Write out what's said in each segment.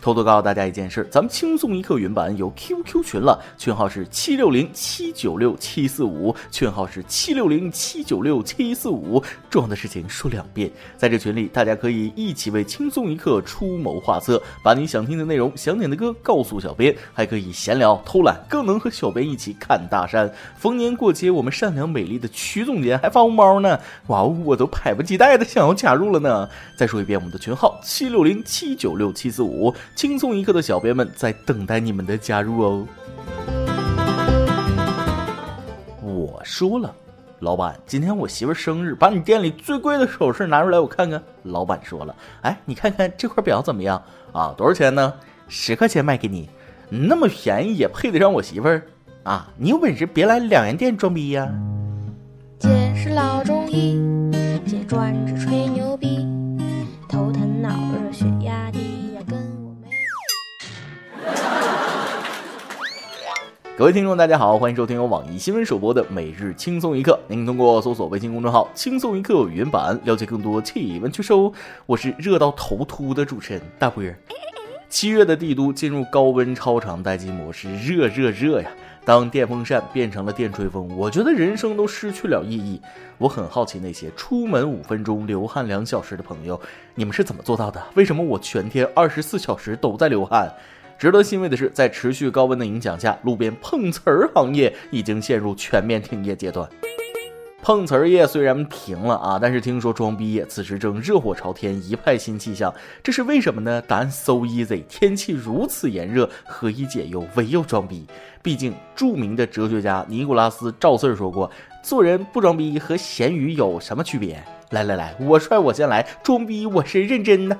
偷偷告诉大家一件事，咱们轻松一刻云版有 QQ 群了，群号是七六零七九六七四五，群号是七六零七九六七四五。重要的事情说两遍，在这群里，大家可以一起为轻松一刻出谋划策，把你想听的内容、想点的歌告诉小编，还可以闲聊、偷懒，更能和小编一起看大山。逢年过节，我们善良美丽的曲总监还发红包呢！哇哦，我都迫不及待的想要加入了呢！再说一遍，我们的群号七六零七九六七四五。轻松一刻的小编们在等待你们的加入哦。我说了，老板，今天我媳妇生日，把你店里最贵的首饰拿出来我看看。老板说了，哎，你看看这块表怎么样啊？多少钱呢？十块钱卖给你，那么便宜也配得上我媳妇儿啊？你有本事别来两元店装逼呀！姐是老中医，姐专治各位听众，大家好，欢迎收听由网易新闻首播的每日轻松一刻。您通过搜索微信公众号“轻松一刻”语音版了解更多气温趋势哦。我是热到头秃的主持人大波儿。七月的帝都进入高温超长待机模式，热热热呀！当电风扇变成了电吹风，我觉得人生都失去了意义。我很好奇那些出门五分钟流汗两小时的朋友，你们是怎么做到的？为什么我全天二十四小时都在流汗？值得欣慰的是，在持续高温的影响下，路边碰瓷儿行业已经陷入全面停业阶段。碰瓷儿业虽然停了啊，但是听说装逼业此时正热火朝天，一派新气象。这是为什么呢？答案 so easy，天气如此炎热，何以解忧？唯有装逼。毕竟，著名的哲学家尼古拉斯赵四说过：“做人不装逼和咸鱼有什么区别？”来来来，我帅我先来，装逼我是认真的。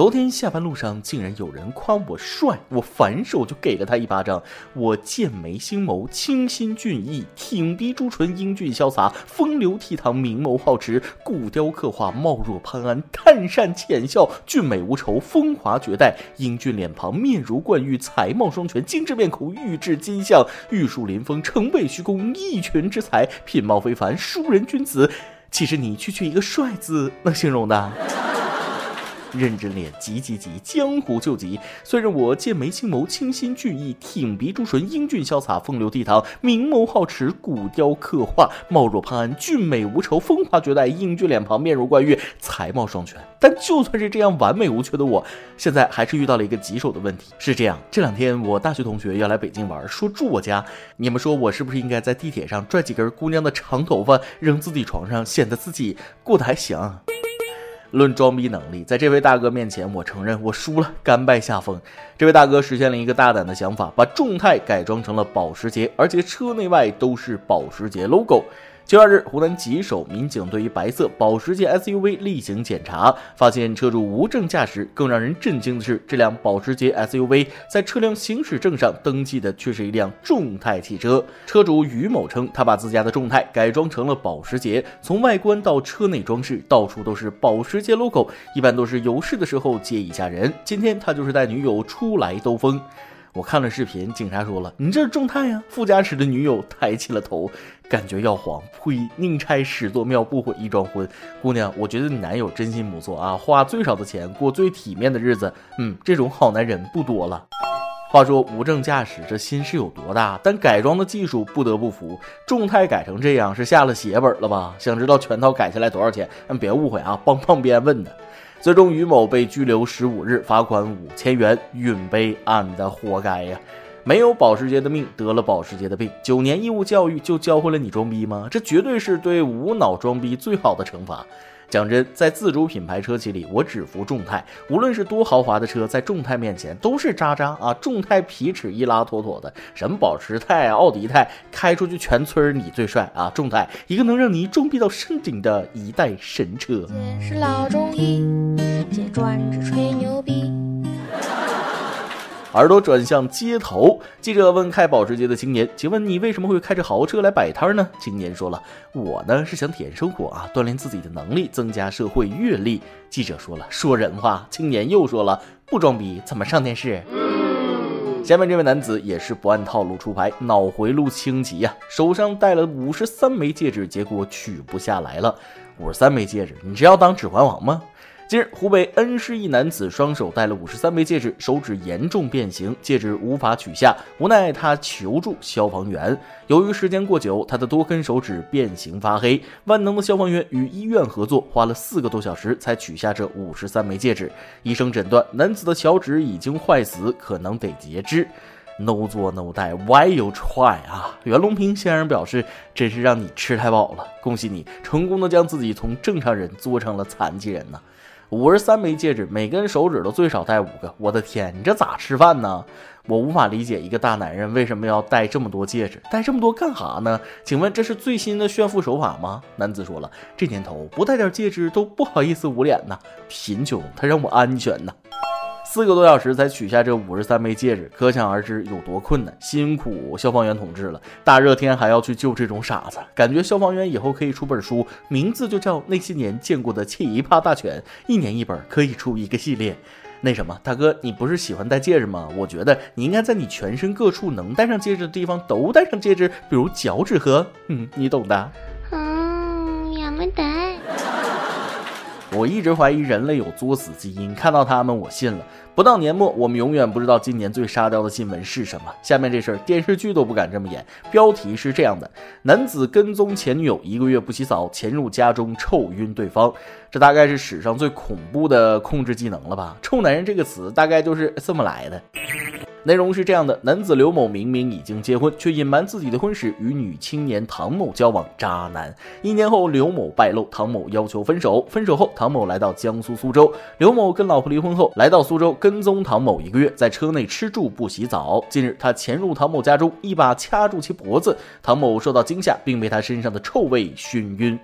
昨天下班路上，竟然有人夸我帅，我反手就给了他一巴掌。我剑眉星眸，清新俊逸，挺鼻朱唇，英俊潇洒，风流倜傥，明眸皓齿，骨雕刻画，貌若潘安，探善浅笑，俊美无愁，风华绝代，英俊脸庞，面如冠玉，才貌双全，精致面孔，玉质金相，玉树临风，城北虚空，一拳之才，品貌非凡，淑人君子。其实你区区一个帅字能形容的？认真练，急急急，江湖救急。虽然我剑眉星眸，清新俊逸，挺鼻朱唇，英俊潇洒，风流倜傥，明眸皓齿，骨雕刻画，貌若潘安，俊美无愁，风华绝代，英俊脸庞，面如冠玉，才貌双全。但就算是这样完美无缺的我，现在还是遇到了一个棘手的问题。是这样，这两天我大学同学要来北京玩，说住我家。你们说我是不是应该在地铁上拽几根姑娘的长头发扔自己床上，显得自己过得还行？论装逼能力，在这位大哥面前，我承认我输了，甘拜下风。这位大哥实现了一个大胆的想法，把众泰改装成了保时捷，而且车内外都是保时捷 logo。七月二日，湖南吉首民警对于白色保时捷 SUV 例行检查，发现车主无证驾驶。更让人震惊的是，这辆保时捷 SUV 在车辆行驶证上登记的却是一辆众泰汽车。车主于某称，他把自家的众泰改装成了保时捷，从外观到车内装饰，到处都是保时捷 logo。一般都是有事的时候接一下人，今天他就是带女友出来兜风。我看了视频，警察说了：“你这是众泰呀！”副驾驶的女友抬起了头，感觉要黄。呸！宁拆十座庙，不毁一桩婚。姑娘，我觉得你男友真心不错啊，花最少的钱过最体面的日子。嗯，这种好男人不多了。话说无证驾驶这心是有多大？但改装的技术不得不服。众泰改成这样是下了血本了吧？想知道全套改下来多少钱？嗯，别误会啊，帮旁边问的。最终，于某被拘留十五日，罚款五千元，允备俺的活该呀！没有保时捷的命，得了保时捷的病。九年义务教育就教会了你装逼吗？这绝对是对无脑装逼最好的惩罚。讲真，在自主品牌车企里，我只服众泰。无论是多豪华的车，在众泰面前都是渣渣啊！众泰皮尺一拉妥妥的，什么保时泰、奥迪泰，开出去全村你最帅啊！众泰，一个能让你装逼到山顶的一代神车。是老中医，专治吹牛逼。耳朵转向街头，记者问开保时捷的青年：“请问你为什么会开着豪车来摆摊呢？”青年说了：“我呢是想体验生活啊，锻炼自己的能力，增加社会阅历。”记者说了：“说人话。”青年又说了：“不装逼怎么上电视？”下面这位男子也是不按套路出牌，脑回路清奇呀，手上戴了五十三枚戒指，结果取不下来了。五十三枚戒指，你这要当指环王吗？近日，湖北恩施一男子双手戴了五十三枚戒指，手指严重变形，戒指无法取下，无奈他求助消防员。由于时间过久，他的多根手指变形发黑，万能的消防员与医院合作，花了四个多小时才取下这五十三枚戒指。医生诊断，男子的小指已经坏死，可能得截肢。No 做 No 带，Why you try 啊？袁隆平先生表示，真是让你吃太饱了，恭喜你成功的将自己从正常人做成了残疾人呢。五十三枚戒指，每根手指都最少戴五个。我的天，你这咋吃饭呢？我无法理解一个大男人为什么要戴这么多戒指，戴这么多干哈呢？请问这是最新的炫富手法吗？男子说了，这年头不戴点戒指都不好意思捂脸呐，贫穷它让我安全呐。四个多小时才取下这五十三枚戒指，可想而知有多困难，辛苦消防员同志了。大热天还要去救这种傻子，感觉消防员以后可以出本书，名字就叫《那些年见过的奇葩大全》，一年一本，可以出一个系列。那什么，大哥，你不是喜欢戴戒指吗？我觉得你应该在你全身各处能戴上戒指的地方都戴上戒指，比如脚趾和……嗯，你懂的。嗯，也没戴。我一直怀疑人类有作死基因，看到他们我信了。不到年末，我们永远不知道今年最沙雕的新闻是什么。下面这事儿电视剧都不敢这么演。标题是这样的：男子跟踪前女友一个月不洗澡，潜入家中臭晕对方。这大概是史上最恐怖的控制技能了吧？臭男人这个词大概就是这么来的。内容是这样的：男子刘某明明已经结婚，却隐瞒自己的婚史，与女青年唐某交往。渣男。一年后，刘某败露，唐某要求分手。分手后，唐某来到江苏苏州。刘某跟老婆离婚后，来到苏州跟踪唐某一个月，在车内吃住不洗澡。近日，他潜入唐某家中，一把掐住其脖子。唐某受到惊吓，并被他身上的臭味熏晕。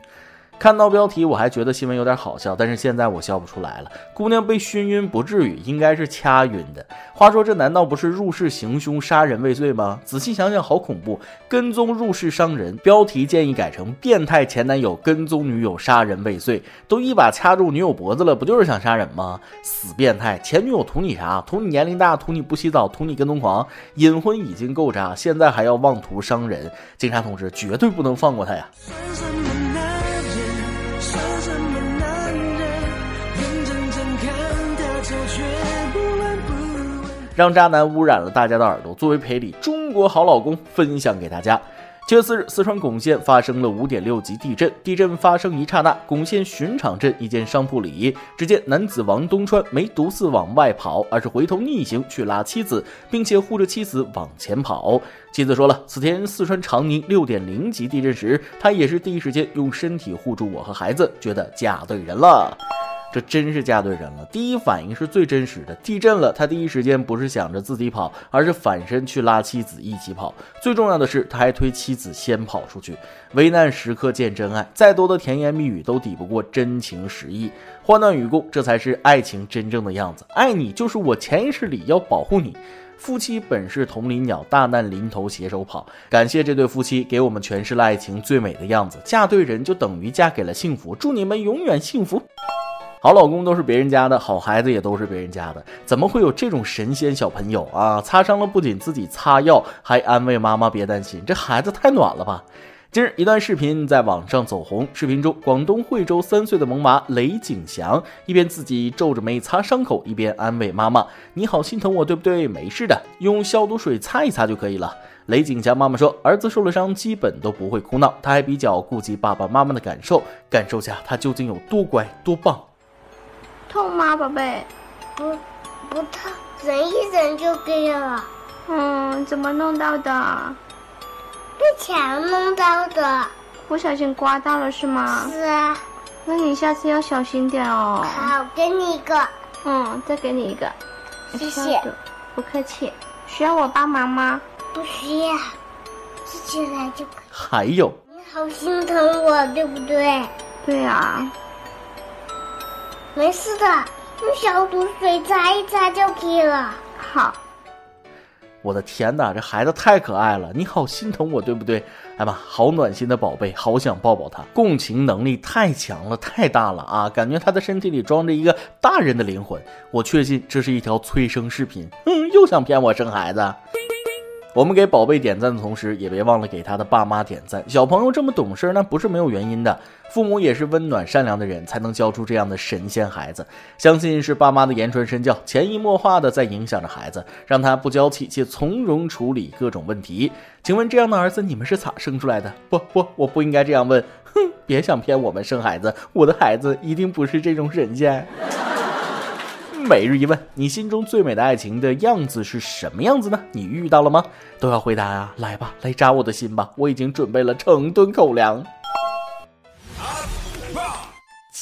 看到标题，我还觉得新闻有点好笑，但是现在我笑不出来了。姑娘被熏晕不至于，应该是掐晕的。话说这难道不是入室行凶、杀人未遂吗？仔细想想，好恐怖！跟踪入室伤人，标题建议改成“变态前男友跟踪女友杀人未遂”。都一把掐住女友脖子了，不就是想杀人吗？死变态！前女友图你啥？图你年龄大，图你不洗澡，图你跟踪狂。隐婚已经够渣，现在还要妄图伤人，警察同志绝对不能放过他呀！让渣男污染了大家的耳朵，作为赔礼，中国好老公分享给大家。七月四日，四川珙县发生了五点六级地震。地震发生一刹那，珙县巡场镇一间商铺里，只见男子王东川没独自往外跑，而是回头逆行去拉妻子，并且护着妻子往前跑。妻子说了，此前四川长宁六点零级地震时，他也是第一时间用身体护住我和孩子，觉得嫁对人了。这真是嫁对人了。第一反应是最真实的。地震了，他第一时间不是想着自己跑，而是反身去拉妻子一起跑。最重要的是，他还推妻子先跑出去。危难时刻见真爱，再多的甜言蜜语都抵不过真情实意。患难与共，这才是爱情真正的样子。爱你就是我潜意识里要保护你。夫妻本是同林鸟，大难临头携手跑。感谢这对夫妻给我们诠释了爱情最美的样子。嫁对人就等于嫁给了幸福。祝你们永远幸福。好老公都是别人家的，好孩子也都是别人家的，怎么会有这种神仙小朋友啊？擦伤了不仅自己擦药，还安慰妈妈别担心，这孩子太暖了吧！近日，一段视频在网上走红，视频中广东惠州三岁的萌娃雷景祥一边自己皱着眉擦伤口，一边安慰妈妈：“你好心疼我，对不对？没事的，用消毒水擦一擦就可以了。”雷景祥妈妈说：“儿子受了伤，基本都不会哭闹，他还比较顾及爸爸妈妈的感受，感受下他究竟有多乖多棒。”痛吗，宝贝？不，不痛，忍一忍就可以了。嗯，怎么弄到的？被墙弄到的。不小心刮到了是吗？是啊。那你下次要小心点哦。好，给你一个。嗯，再给你一个。谢谢。不客气。需要我帮忙吗？不需要，自己来就可以。还有。你好心疼我，对不对？对啊。没事的，用消毒水擦一擦就可以了。好。我的天哪，这孩子太可爱了，你好心疼我，对不对？哎妈，好暖心的宝贝，好想抱抱他，共情能力太强了，太大了啊！感觉他的身体里装着一个大人的灵魂。我确信这是一条催生视频，嗯，又想骗我生孩子。我们给宝贝点赞的同时，也别忘了给他的爸妈点赞。小朋友这么懂事，那不是没有原因的。父母也是温暖善良的人，才能教出这样的神仙孩子。相信是爸妈的言传身教，潜移默化的在影响着孩子，让他不娇气且从容处理各种问题。请问这样的儿子，你们是咋生出来的？不不，我不应该这样问。哼，别想骗我们生孩子，我的孩子一定不是这种神仙。每日一问：你心中最美的爱情的样子是什么样子呢？你遇到了吗？都要回答啊！来吧，来扎我的心吧！我已经准备了成吨口粮。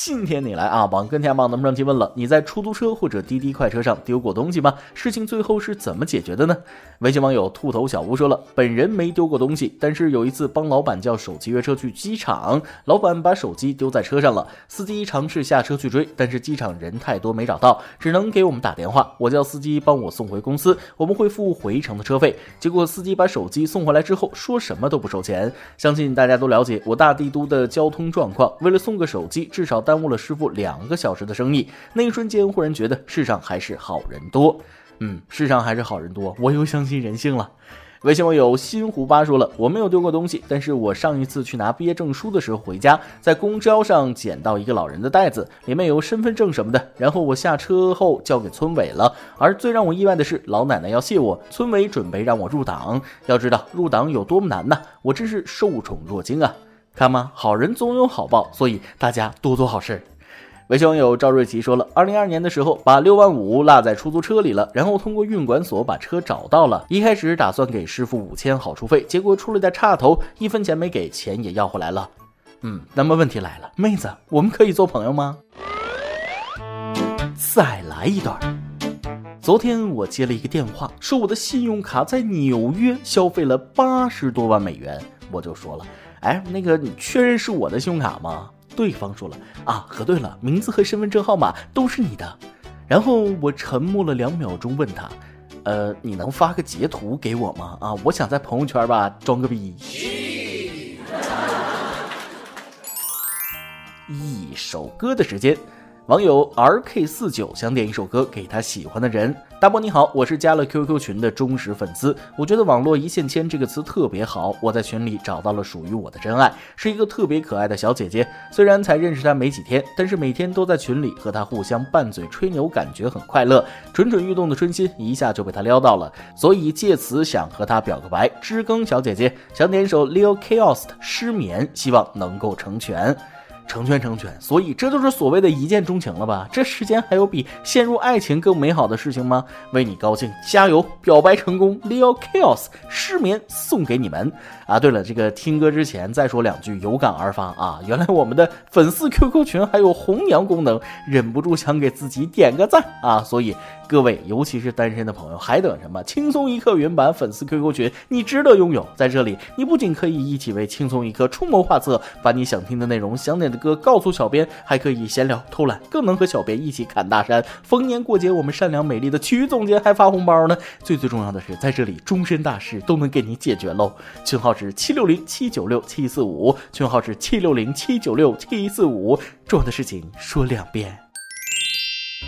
今天你来啊！网跟天网能不能提问了？你在出租车或者滴滴快车上丢过东西吗？事情最后是怎么解决的呢？微信网友兔头小屋说了，本人没丢过东西，但是有一次帮老板叫手机约车去机场，老板把手机丢在车上了，司机尝试下车去追，但是机场人太多没找到，只能给我们打电话，我叫司机帮我送回公司，我们会付回程的车费。结果司机把手机送回来之后，说什么都不收钱。相信大家都了解我大帝都的交通状况，为了送个手机，至少。耽误了师傅两个小时的生意，那一瞬间忽然觉得世上还是好人多。嗯，世上还是好人多，我又相信人性了。微信网友新胡巴说了，我没有丢过东西，但是我上一次去拿毕业证书的时候回家，在公交上捡到一个老人的袋子，里面有身份证什么的，然后我下车后交给村委了。而最让我意外的是，老奶奶要谢我，村委准备让我入党。要知道入党有多么难呐，我真是受宠若惊啊。看吗？好人总有好报，所以大家多做好事。维修网友赵瑞奇说了，二零二二年的时候把六万五落在出租车里了，然后通过运管所把车找到了。一开始打算给师傅五千好处费，结果出了点岔头，一分钱没给，钱也要回来了。嗯，那么问题来了，妹子，我们可以做朋友吗？再来一段。昨天我接了一个电话，说我的信用卡在纽约消费了八十多万美元，我就说了。哎，那个，你确认是我的信用卡吗？对方说了啊，核对了，名字和身份证号码都是你的。然后我沉默了两秒钟，问他，呃，你能发个截图给我吗？啊，我想在朋友圈吧装个逼。一首歌的时间。网友 R K 四九想点一首歌给他喜欢的人。大波你好，我是加了 Q Q 群的忠实粉丝。我觉得“网络一线牵”这个词特别好。我在群里找到了属于我的真爱，是一个特别可爱的小姐姐。虽然才认识她没几天，但是每天都在群里和她互相拌嘴吹牛，感觉很快乐。蠢蠢欲动的春心一下就被她撩到了，所以借此想和她表个白。知更小姐姐想点一首 Leo Chaos 的《失眠》，希望能够成全。成全成全，所以这就是所谓的一见钟情了吧？这世间还有比陷入爱情更美好的事情吗？为你高兴，加油！表白成功，Leo Chaos 失眠送给你们啊！对了，这个听歌之前再说两句，有感而发啊！原来我们的粉丝 QQ 群还有红娘功能，忍不住想给自己点个赞啊！所以。各位，尤其是单身的朋友，还等什么？轻松一刻原版粉丝 QQ 群，你值得拥有。在这里，你不仅可以一起为轻松一刻出谋划策，把你想听的内容、想点哥告诉小编，还可以闲聊偷懒，更能和小编一起侃大山。逢年过节，我们善良美丽的曲总监还发红包呢。最最重要的是，在这里，终身大事都能给你解决喽。群号是七六零七九六七四五，群号是七六零七九六七四五。重要的事情说两遍。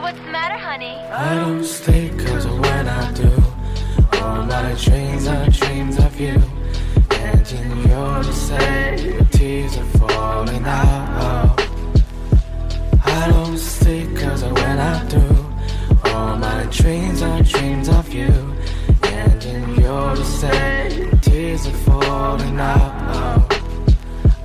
What's the matter, honey? I don't sleep cause when I do. All my dreams are dreams of you. And in your tears are falling out. I don't cause when I do. All my dreams are dreams of you. And in your tears are falling out.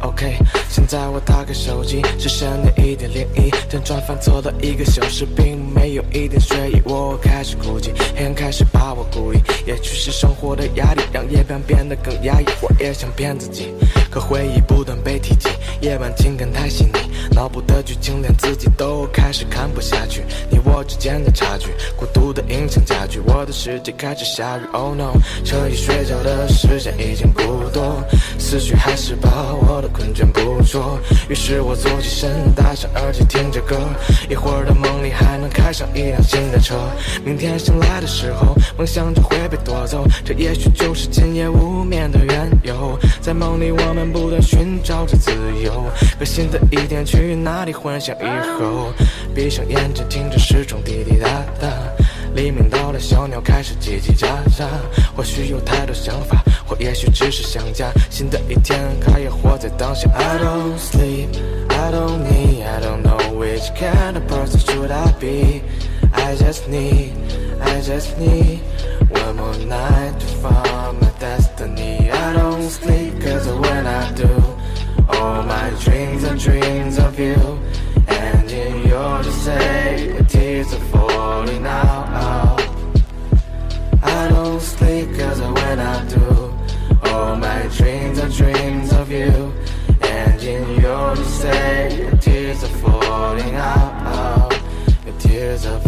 Okay OK，现在我打开手机，只剩了一点涟漪。辗转反侧了一个小时，并没有一点睡意。我开始哭泣，黑暗开始把我孤立。也许是生活的压力让夜晚变得更压抑。我也想骗自己，可回忆不断被提及。夜晚情感太细腻，脑补的剧情连自己都开始看不下去。你我之间的差距，孤独的影响加剧。我的世界开始下雨，Oh no，彻夜睡觉的时间已经不多，思绪还是把我的困倦捕捉。于是我坐起身，戴上耳机听着歌，一会儿的梦里还能开上一辆新的车。明天醒来的时候，梦想就会被夺走，这也许就是今夜无眠的缘由。在梦里，我们不断寻找着自由，可新的一天去哪里幻想以后？闭上眼睛，听着时钟滴滴答答。黎明到了，小鸟开始叽叽喳喳。或许有太多想法，或也许只是想家。新的一天，开业活在当下。I don't sleep, I don't need, I don't know which kind of person should I be. I just need, I just need one more night to find my destiny. I don't sleep, cause when I do, all my dreams are dreams of you. And in your say, the tears are falling out. I don't sleep, cause when I do, all my dreams are dreams of you. And in your say, the tears are falling out. Your tears are.